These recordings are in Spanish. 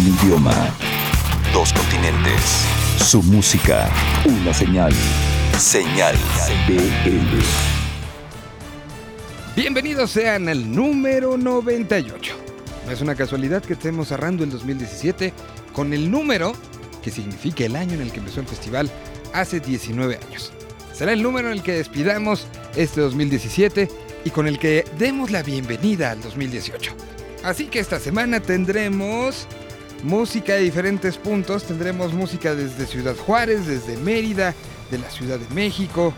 Un idioma. Dos continentes. Su música. Una señal. Señal BL. Bienvenidos sean al número 98. No es una casualidad que estemos cerrando el 2017 con el número que significa el año en el que empezó el festival hace 19 años. Será el número en el que despidamos este 2017 y con el que demos la bienvenida al 2018. Así que esta semana tendremos música de diferentes puntos, tendremos música desde Ciudad Juárez, desde Mérida, de la Ciudad de México,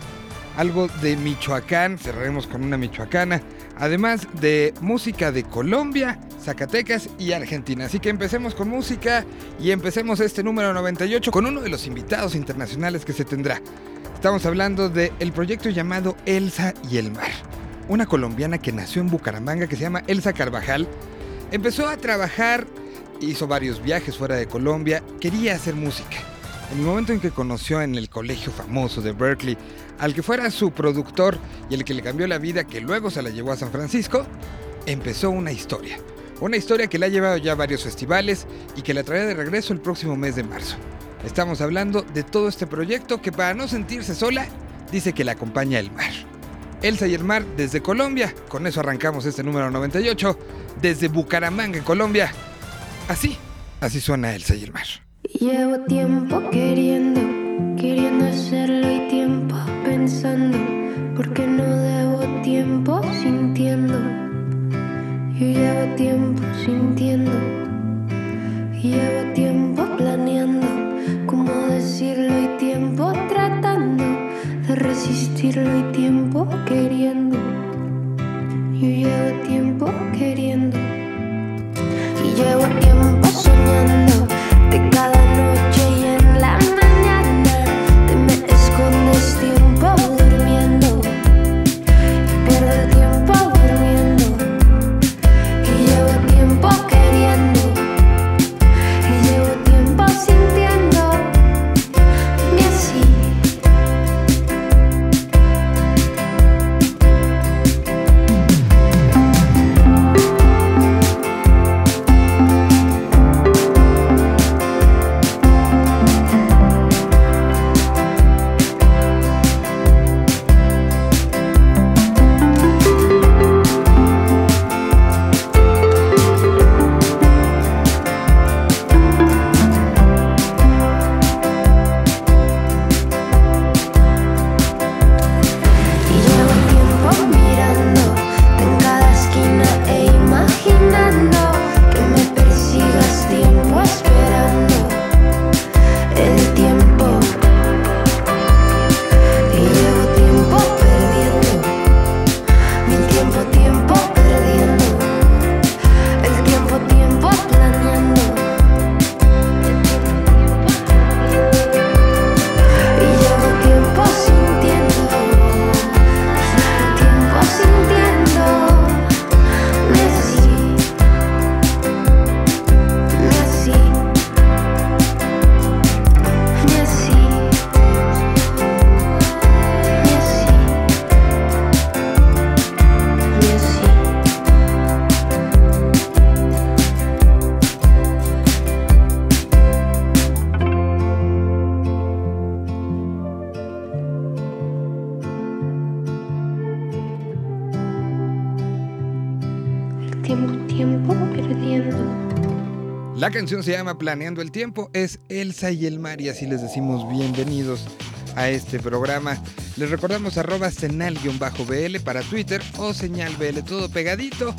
algo de Michoacán, cerraremos con una michoacana, además de música de Colombia, Zacatecas y Argentina. Así que empecemos con música y empecemos este número 98 con uno de los invitados internacionales que se tendrá. Estamos hablando del proyecto llamado Elsa y el Mar. Una colombiana que nació en Bucaramanga que se llama Elsa Carvajal. Empezó a trabajar, hizo varios viajes fuera de Colombia, quería hacer música. En el momento en que conoció en el colegio famoso de Berkeley al que fuera su productor y el que le cambió la vida, que luego se la llevó a San Francisco, empezó una historia. Una historia que le ha llevado ya a varios festivales y que la traerá de regreso el próximo mes de marzo. Estamos hablando de todo este proyecto que para no sentirse sola, dice que la acompaña el mar. Elsa y el mar desde Colombia, con eso arrancamos este número 98, desde Bucaramanga, Colombia. Así, así suena Elsa y el mar. Llevo tiempo queriendo, queriendo hacerlo y tiempo pensando, porque no debo tiempo sintiendo. Yo llevo tiempo sintiendo, llevo tiempo planeando, cómo decirlo y tiempo tratando de resistirlo y tiempo queriendo. Yo llevo tiempo queriendo y llevo tiempo canción se llama Planeando el Tiempo, es Elsa y el mar y así les decimos bienvenidos a este programa. Les recordamos arroba senal-bl para Twitter o señal BL, todo pegadito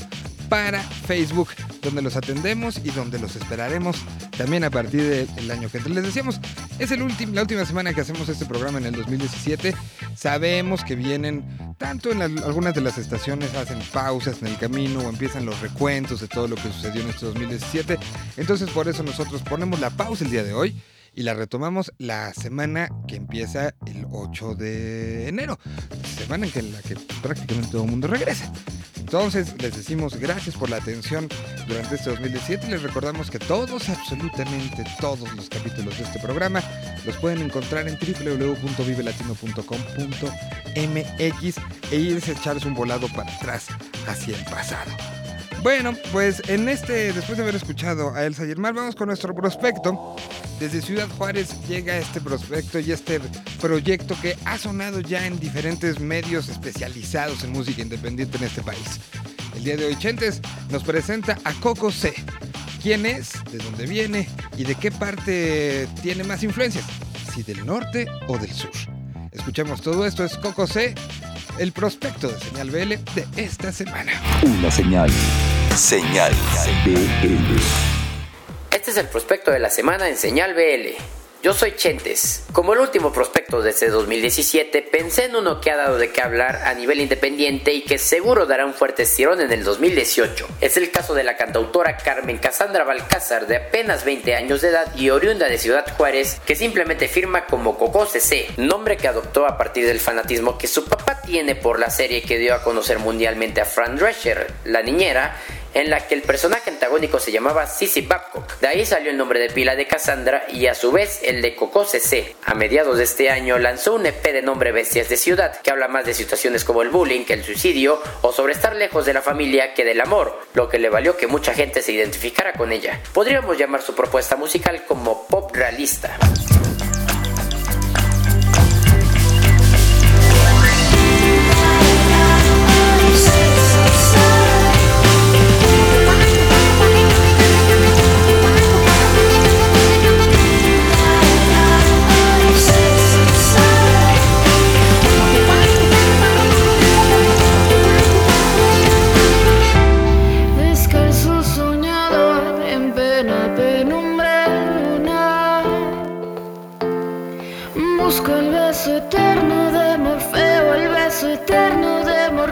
para Facebook, donde los atendemos y donde los esperaremos también a partir del año que. Les decíamos, es el la última semana que hacemos este programa en el 2017. Sabemos que vienen, tanto en las- algunas de las estaciones hacen pausas en el camino o empiezan los recuentos de todo lo que sucedió en este 2017. Entonces por eso nosotros ponemos la pausa el día de hoy y la retomamos la semana que empieza el 8 de enero, semana en la que prácticamente todo el mundo regresa. Entonces les decimos gracias por la atención durante este 2017 y les recordamos que todos, absolutamente todos los capítulos de este programa los pueden encontrar en www.vivelatino.com.mx e irse a echarse un volado para atrás hacia el pasado. Bueno, pues en este, después de haber escuchado a Elsa Yermal, vamos con nuestro prospecto. Desde Ciudad Juárez llega este prospecto y este proyecto que ha sonado ya en diferentes medios especializados en música independiente en este país. El día de hoy, Chentes nos presenta a Coco C. ¿Quién es? ¿De dónde viene? ¿Y de qué parte tiene más influencias? ¿Si del norte o del sur? Escuchemos todo esto, es Coco C, el prospecto de Señal BL de esta semana. Una señal. Señal BL. Este es el prospecto de la semana en Señal BL. Yo soy Chentes. Como el último prospecto de este 2017, pensé en uno que ha dado de qué hablar a nivel independiente y que seguro dará un fuerte estirón en el 2018. Es el caso de la cantautora Carmen Casandra Balcázar, de apenas 20 años de edad y oriunda de Ciudad Juárez, que simplemente firma como Coco CC, nombre que adoptó a partir del fanatismo que su papá tiene por la serie que dio a conocer mundialmente a Fran Drescher, la niñera, en la que el personaje antagónico se llamaba Sissy Babcock. De ahí salió el nombre de pila de Cassandra y a su vez el de Coco CC. A mediados de este año lanzó un EP de nombre Bestias de Ciudad, que habla más de situaciones como el bullying el suicidio o sobre estar lejos de la familia que del amor, lo que le valió que mucha gente se identificara con ella. Podríamos llamar su propuesta musical como pop realista.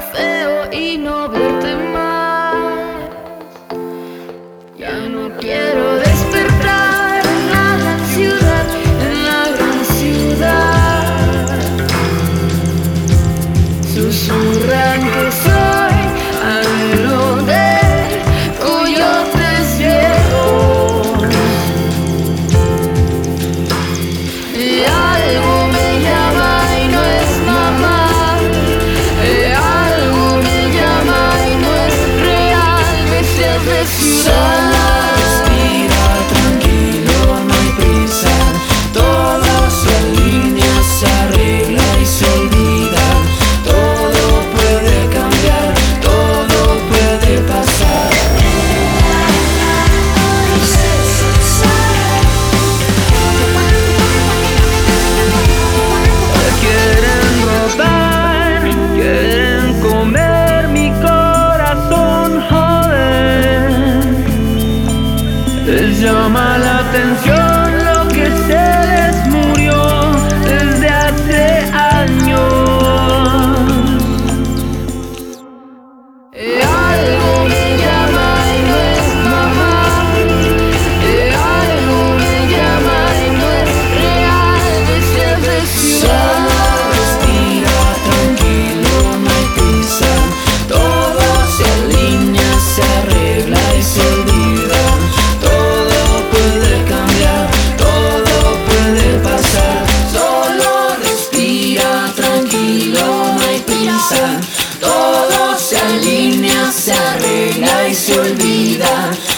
Eterno de Morfeo y no verte se olvida.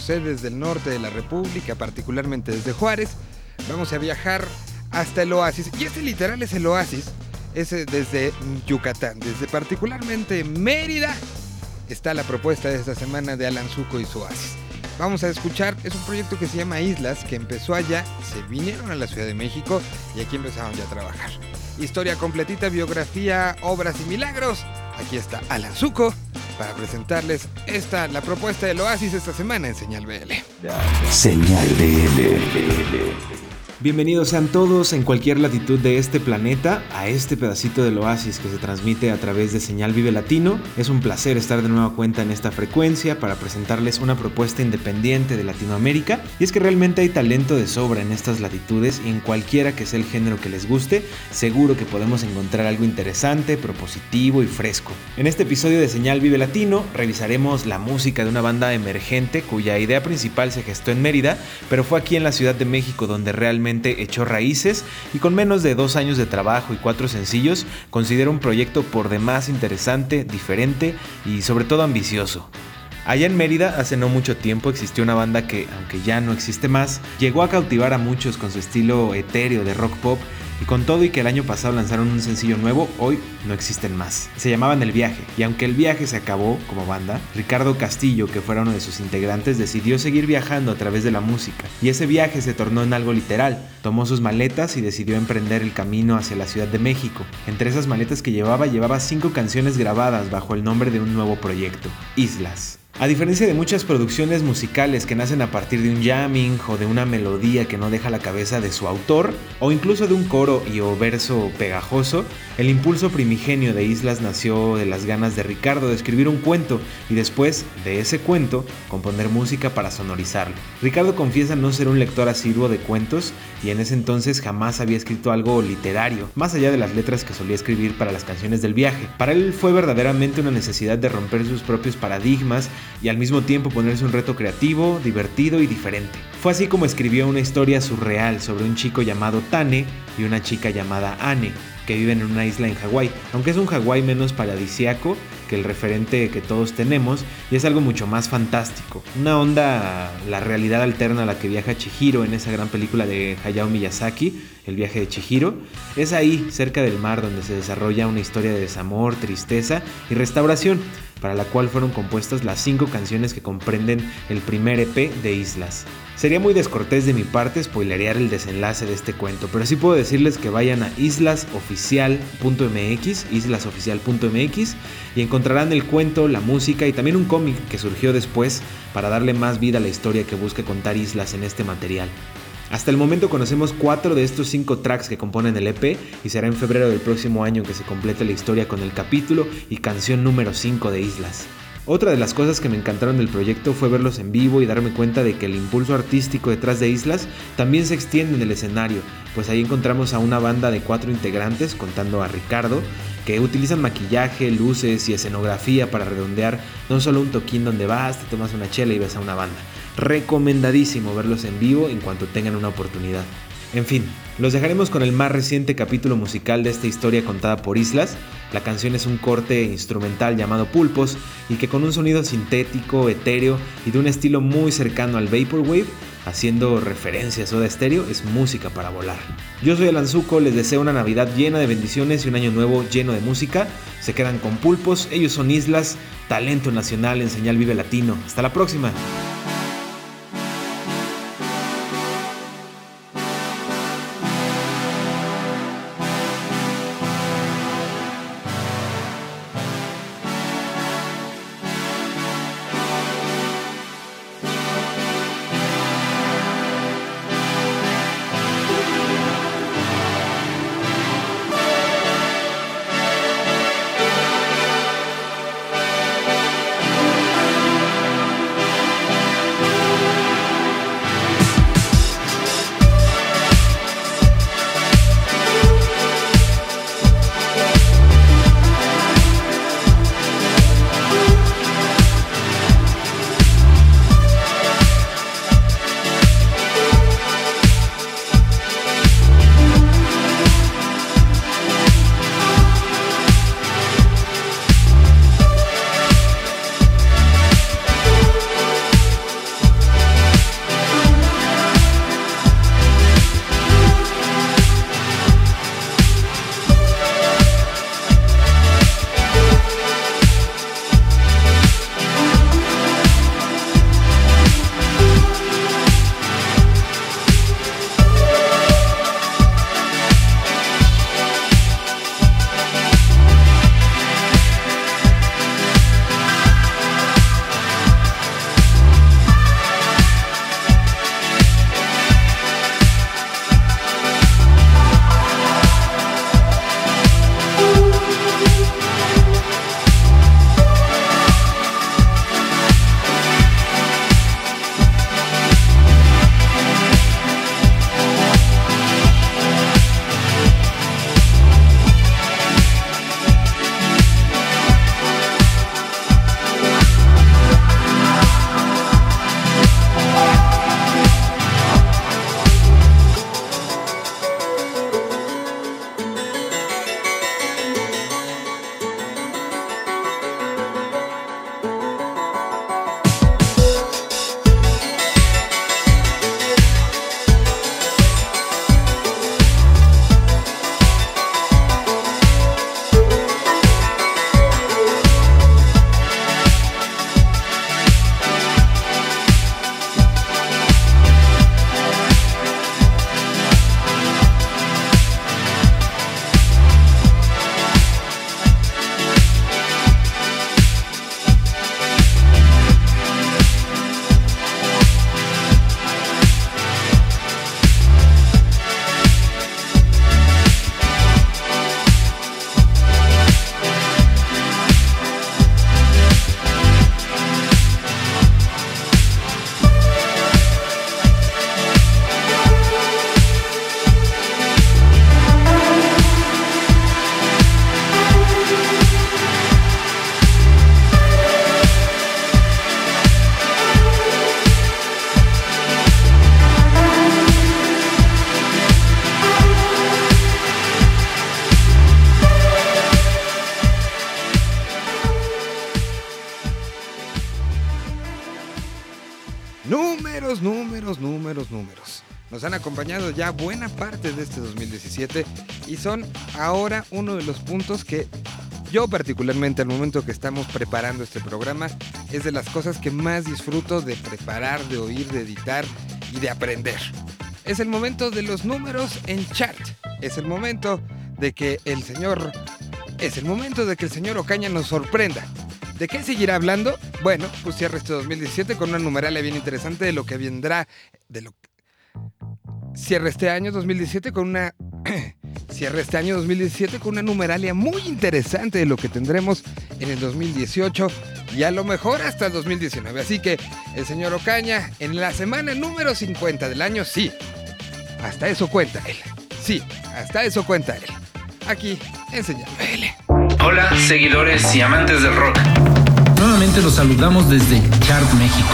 C desde el norte de la República, particularmente desde Juárez. Vamos a viajar hasta el oasis. Y este literal es el oasis. Es eh, desde Yucatán, desde particularmente Mérida. Está la propuesta de esta semana de Alan Zuko y su oasis. Vamos a escuchar, es un proyecto que se llama Islas, que empezó allá, se vinieron a la Ciudad de México y aquí empezaron ya a trabajar. Historia completita, biografía, obras y milagros. Aquí está Alan Zuko para presentarles esta, la propuesta del Oasis esta semana en Señal BL. Señal BL. Bienvenidos sean todos en cualquier latitud de este planeta a este pedacito del oasis que se transmite a través de Señal Vive Latino. Es un placer estar de nueva cuenta en esta frecuencia para presentarles una propuesta independiente de Latinoamérica. Y es que realmente hay talento de sobra en estas latitudes y en cualquiera que sea el género que les guste, seguro que podemos encontrar algo interesante, propositivo y fresco. En este episodio de Señal Vive Latino revisaremos la música de una banda emergente cuya idea principal se gestó en Mérida, pero fue aquí en la Ciudad de México donde realmente echó raíces y con menos de dos años de trabajo y cuatro sencillos, considero un proyecto por demás interesante, diferente y sobre todo ambicioso. Allá en Mérida, hace no mucho tiempo, existió una banda que, aunque ya no existe más, llegó a cautivar a muchos con su estilo etéreo de rock pop y con todo y que el año pasado lanzaron un sencillo nuevo, hoy no existen más. Se llamaban El Viaje, y aunque el viaje se acabó como banda, Ricardo Castillo, que fuera uno de sus integrantes, decidió seguir viajando a través de la música. Y ese viaje se tornó en algo literal. Tomó sus maletas y decidió emprender el camino hacia la Ciudad de México. Entre esas maletas que llevaba, llevaba cinco canciones grabadas bajo el nombre de un nuevo proyecto, Islas. A diferencia de muchas producciones musicales que nacen a partir de un jamming o de una melodía que no deja la cabeza de su autor, o incluso de un coro y o verso pegajoso, el impulso primigenio de Islas nació de las ganas de Ricardo de escribir un cuento y después de ese cuento componer música para sonorizarlo. Ricardo confiesa no ser un lector asiduo de cuentos y en ese entonces jamás había escrito algo literario, más allá de las letras que solía escribir para las canciones del viaje. Para él fue verdaderamente una necesidad de romper sus propios paradigmas y al mismo tiempo ponerse un reto creativo, divertido y diferente. Fue así como escribió una historia surreal sobre un chico llamado Tane y una chica llamada Anne, que viven en una isla en Hawái, aunque es un Hawái menos paradisiaco que el referente que todos tenemos y es algo mucho más fantástico. Una onda, la realidad alterna a la que viaja Chihiro en esa gran película de Hayao Miyazaki, El viaje de Chihiro, es ahí, cerca del mar, donde se desarrolla una historia de desamor, tristeza y restauración, para la cual fueron compuestas las cinco canciones que comprenden el primer EP de Islas. Sería muy descortés de mi parte spoilerear el desenlace de este cuento, pero sí puedo decirles que vayan a islasoficial.mx, islasoficial.mx, y encontrarán el cuento, la música y también un cómic que surgió después para darle más vida a la historia que busca contar Islas en este material. Hasta el momento conocemos cuatro de estos cinco tracks que componen el EP y será en febrero del próximo año que se complete la historia con el capítulo y canción número 5 de Islas. Otra de las cosas que me encantaron del proyecto fue verlos en vivo y darme cuenta de que el impulso artístico detrás de Islas también se extiende en el escenario, pues ahí encontramos a una banda de cuatro integrantes, contando a Ricardo, que utilizan maquillaje, luces y escenografía para redondear no solo un toquín donde vas, te tomas una chela y ves a una banda. Recomendadísimo verlos en vivo en cuanto tengan una oportunidad. En fin, los dejaremos con el más reciente capítulo musical de esta historia contada por Islas. La canción es un corte instrumental llamado Pulpos y que con un sonido sintético, etéreo y de un estilo muy cercano al Vaporwave, haciendo referencia a Soda Stereo, es música para volar. Yo soy Alan Zuko, les deseo una Navidad llena de bendiciones y un año nuevo lleno de música. Se quedan con Pulpos, ellos son Islas, talento nacional en señal Vive Latino. Hasta la próxima. Números, números, números. Nos han acompañado ya buena parte de este 2017 y son ahora uno de los puntos que yo particularmente al momento que estamos preparando este programa es de las cosas que más disfruto de preparar, de oír, de editar y de aprender. Es el momento de los números en chart. Es el momento de que el señor... Es el momento de que el señor Ocaña nos sorprenda. ¿De qué seguirá hablando? Bueno, pues cierra este 2017 con una numeralia bien interesante de lo que vendrá, de lo cierra este año 2017 con una cierra este año 2017 con una numeralia muy interesante de lo que tendremos en el 2018 y a lo mejor hasta el 2019. Así que el señor Ocaña en la semana número 50 del año, sí, hasta eso cuenta él. Sí, hasta eso cuenta él. Aquí en Señal BL. Hola, seguidores y amantes del rock. Nuevamente los saludamos desde Chart México.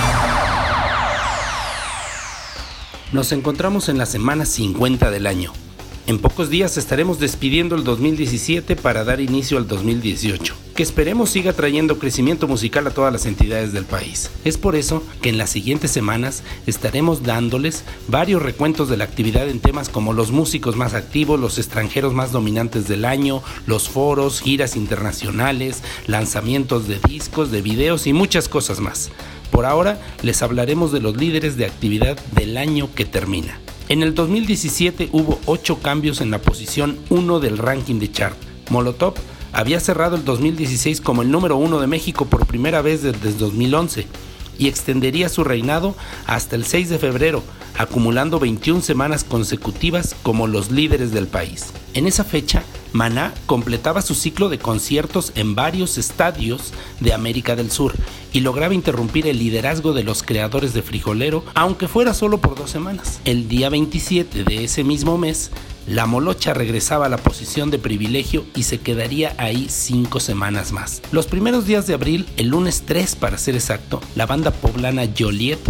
Nos encontramos en la semana 50 del año. En pocos días estaremos despidiendo el 2017 para dar inicio al 2018, que esperemos siga trayendo crecimiento musical a todas las entidades del país. Es por eso que en las siguientes semanas estaremos dándoles varios recuentos de la actividad en temas como los músicos más activos, los extranjeros más dominantes del año, los foros, giras internacionales, lanzamientos de discos, de videos y muchas cosas más. Por ahora les hablaremos de los líderes de actividad del año que termina. En el 2017 hubo 8 cambios en la posición 1 del ranking de chart. Molotov había cerrado el 2016 como el número 1 de México por primera vez desde 2011 y extendería su reinado hasta el 6 de febrero, acumulando 21 semanas consecutivas como los líderes del país. En esa fecha, Maná completaba su ciclo de conciertos en varios estadios de América del Sur y lograba interrumpir el liderazgo de los creadores de Frijolero, aunque fuera solo por dos semanas. El día 27 de ese mismo mes, la Molocha regresaba a la posición de privilegio y se quedaría ahí cinco semanas más. Los primeros días de abril, el lunes 3 para ser exacto, la banda poblana Joliet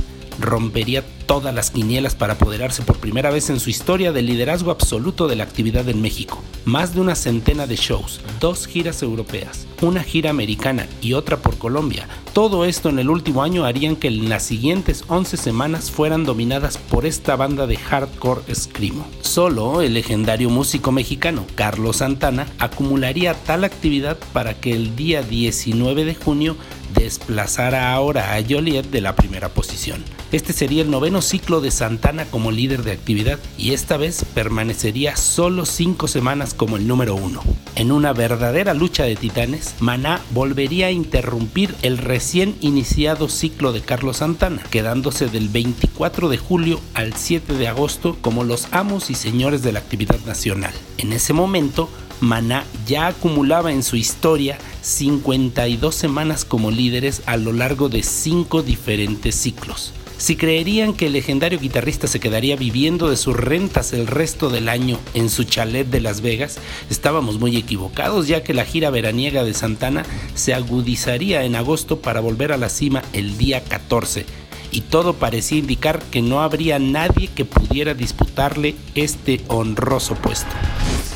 rompería todas las quinielas para apoderarse por primera vez en su historia del liderazgo absoluto de la actividad en México. Más de una centena de shows, dos giras europeas, una gira americana y otra por Colombia. Todo esto en el último año harían que en las siguientes 11 semanas fueran dominadas por esta banda de hardcore screamo. Solo el legendario músico mexicano Carlos Santana acumularía tal actividad para que el día 19 de junio desplazara ahora a Joliet de la primera posición. Este sería el noveno ciclo de Santana como líder de actividad y esta vez permanecería solo cinco semanas como el número uno. En una verdadera lucha de titanes, Maná volvería a interrumpir el recién iniciado ciclo de Carlos Santana, quedándose del 24 de julio al 7 de agosto como los amos y señores de la actividad nacional. En ese momento, Maná ya acumulaba en su historia 52 semanas como líderes a lo largo de cinco diferentes ciclos. Si creerían que el legendario guitarrista se quedaría viviendo de sus rentas el resto del año en su chalet de Las Vegas, estábamos muy equivocados ya que la gira veraniega de Santana se agudizaría en agosto para volver a la cima el día 14 y todo parecía indicar que no habría nadie que pudiera disputarle este honroso puesto.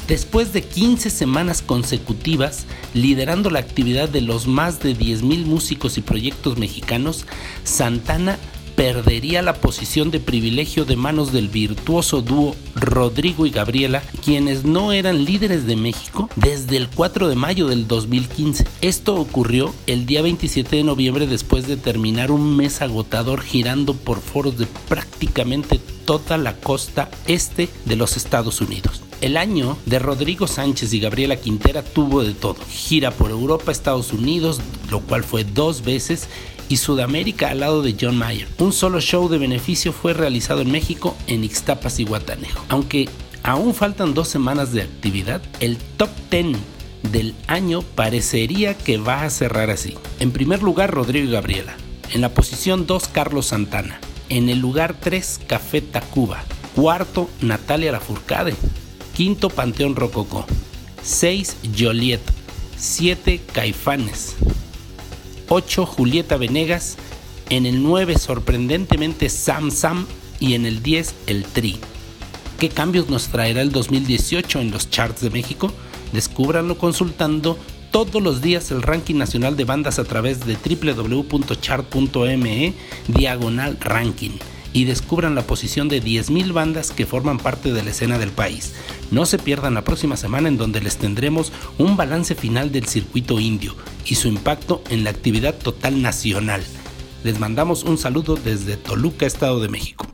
Después de 15 semanas consecutivas liderando la actividad de los más de 10.000 músicos y proyectos mexicanos, Santana perdería la posición de privilegio de manos del virtuoso dúo Rodrigo y Gabriela, quienes no eran líderes de México desde el 4 de mayo del 2015. Esto ocurrió el día 27 de noviembre después de terminar un mes agotador girando por foros de prácticamente toda la costa este de los Estados Unidos. El año de Rodrigo Sánchez y Gabriela Quintera tuvo de todo. Gira por Europa, Estados Unidos, lo cual fue dos veces, y Sudamérica al lado de John Mayer. Un solo show de beneficio fue realizado en México, en Ixtapas y Guatanejo. Aunque aún faltan dos semanas de actividad, el top 10 del año parecería que va a cerrar así. En primer lugar, Rodrigo y Gabriela. En la posición 2, Carlos Santana. En el lugar 3, Café Tacuba. Cuarto, Natalia Lafourcade. Quinto, Panteón Rococó. 6, Joliet. 7, Caifanes. 8 Julieta Venegas, en el 9 sorprendentemente Sam Sam y en el 10 el Tri. ¿Qué cambios nos traerá el 2018 en los charts de México? Descúbranlo consultando todos los días el ranking nacional de bandas a través de www.chart.me diagonal ranking y descubran la posición de 10.000 bandas que forman parte de la escena del país. No se pierdan la próxima semana en donde les tendremos un balance final del circuito indio y su impacto en la actividad total nacional. Les mandamos un saludo desde Toluca, Estado de México.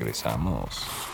Regresamos.